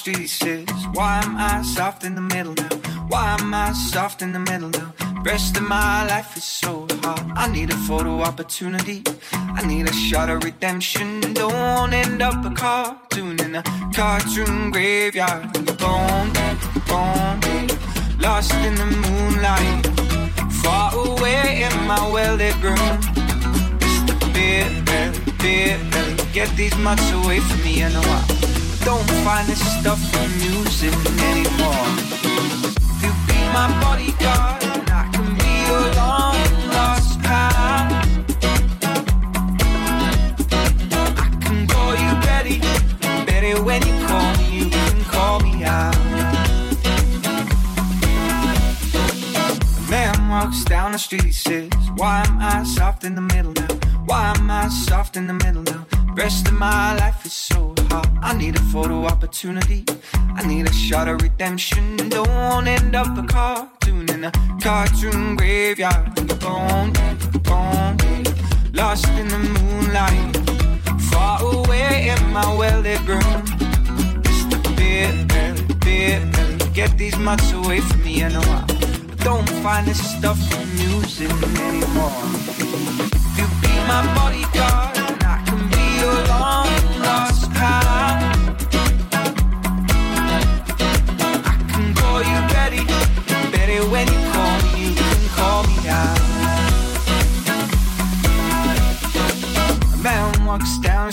Street, says, Why am I soft in the middle now? Why am I soft in the middle now? Rest of my life is so hard. I need a photo opportunity. I need a shot of redemption. Don't end up a cartoon in a cartoon graveyard. Bone, bone, lost in the moonlight. Far away in my well-lit room. It's the beer belly, beer belly. Get these mutts away from me. Know I don't find this stuff amusing anymore. You be my bodyguard, and I can be your long lost pal. I can call you Betty, Betty when you call me, you can call me out. Man walks down the street, says, Why am I soft in the middle now? Why am I soft in the middle now? Rest of my life is so hard. I need a photo opportunity. I need a shot of redemption. Don't wanna end up a cartoon in a cartoon graveyard. Bone, bone, lost in the moonlight. Far away in my well-lit room. Get these mutts away from me. I know I don't find this stuff amusing anymore. You be my bodyguard,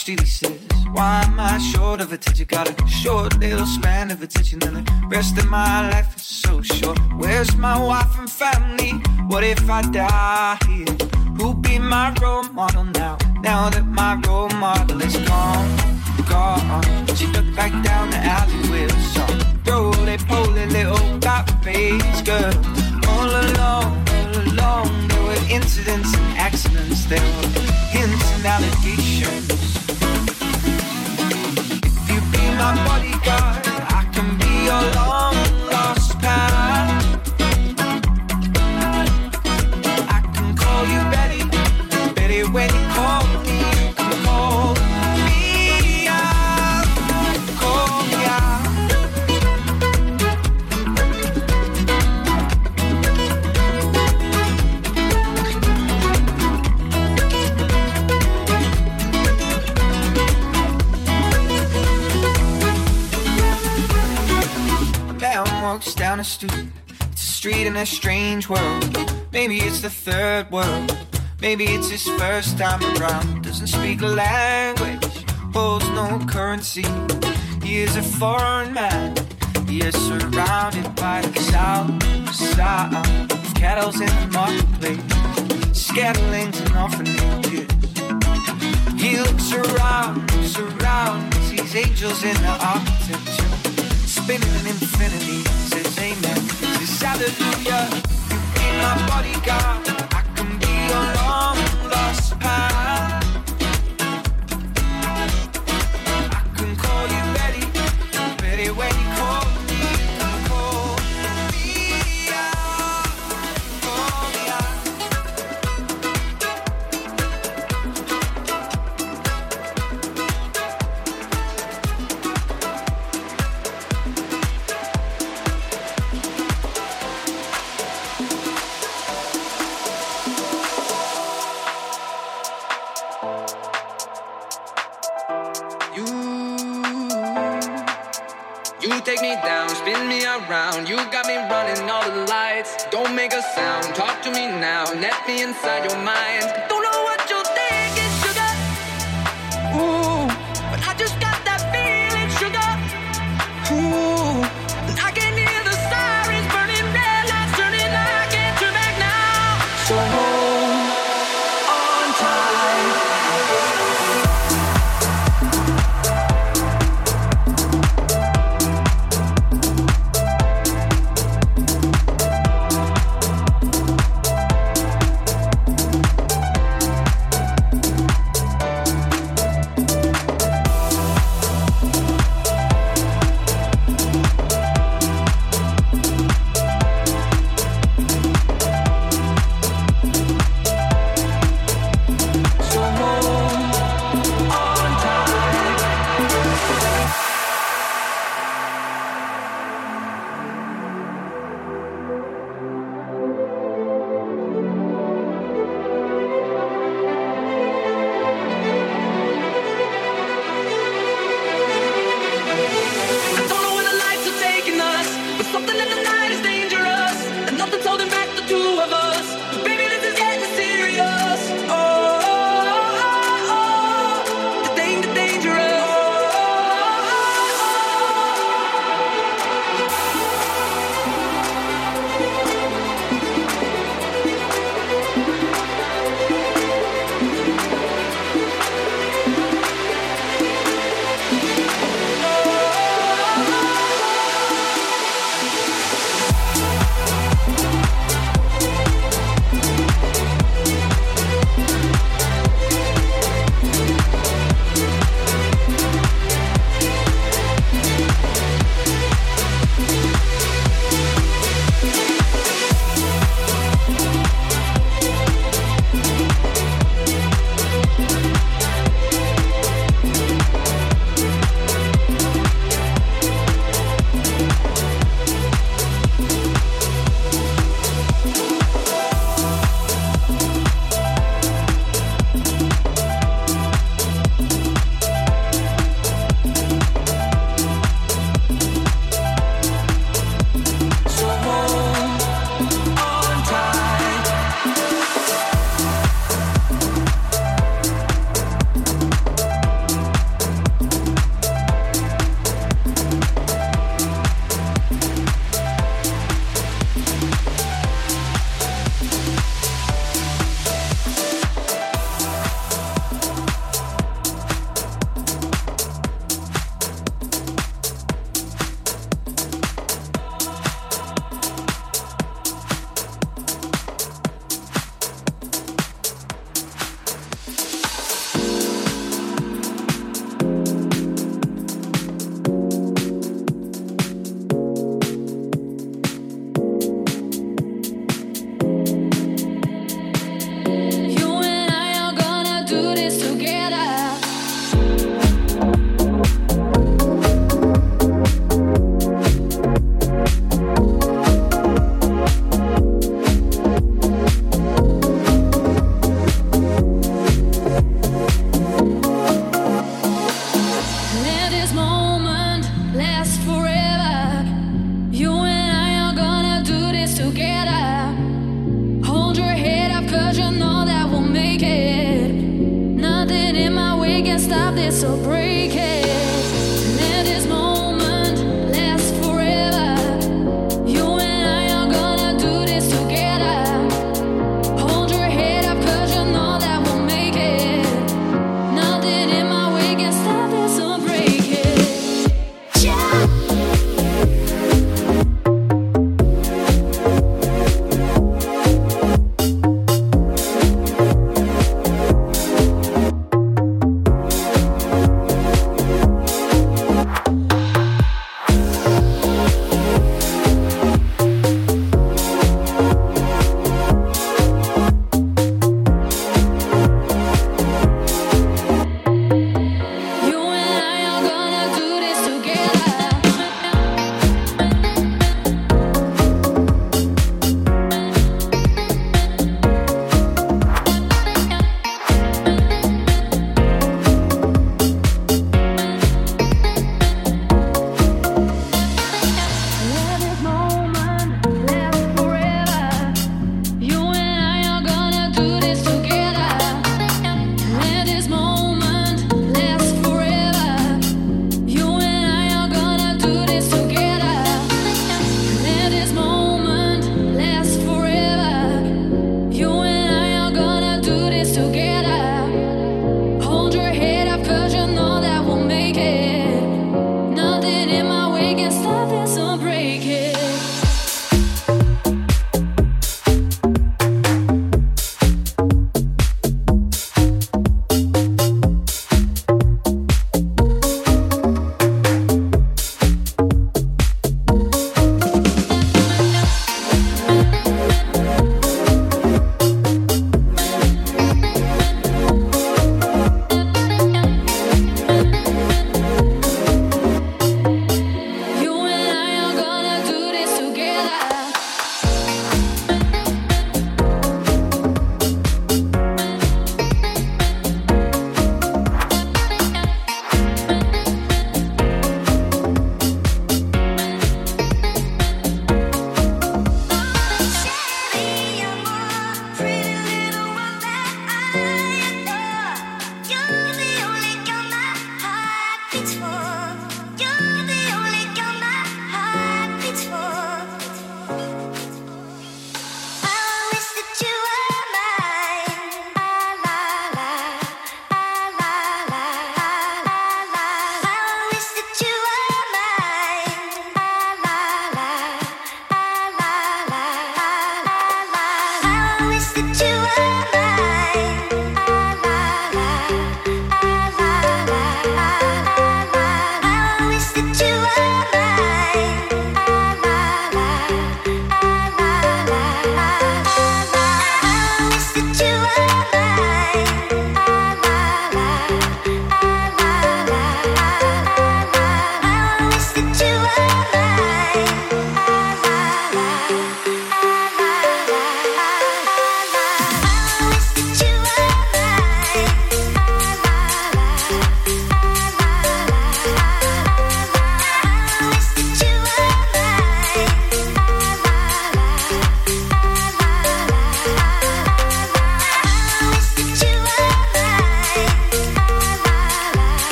street, he says, Why am I short of attention? Got a short little span of attention, and the rest of my life is so short. Where's my wife and family? What if I die here? Who'll be my role model now? Now that my role model is gone, gone. She looked back down the alley with some roly poly little black face girl. All alone, all alone. There were incidents and accidents. There were hints and allegations. My bodyguard, I can be your long lost pal. A strange world. Maybe it's the third world. Maybe it's his first time around. Doesn't speak a language, holds no currency. He is a foreign man. He is surrounded by the sound, sound of cattle in the marketplace, scatterlings and orphanages. He looks around, looks around, sees angels in the architecture, spinning an infinity. Says amen, says hallelujah. You be my bodyguard, I can be your long lost pal. I can call you Betty, Betty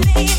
baby.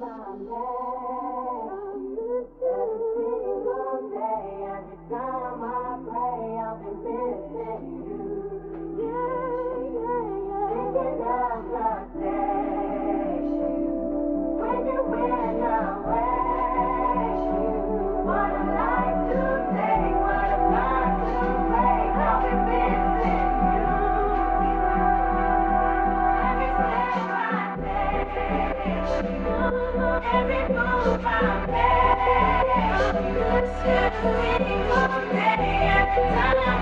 my.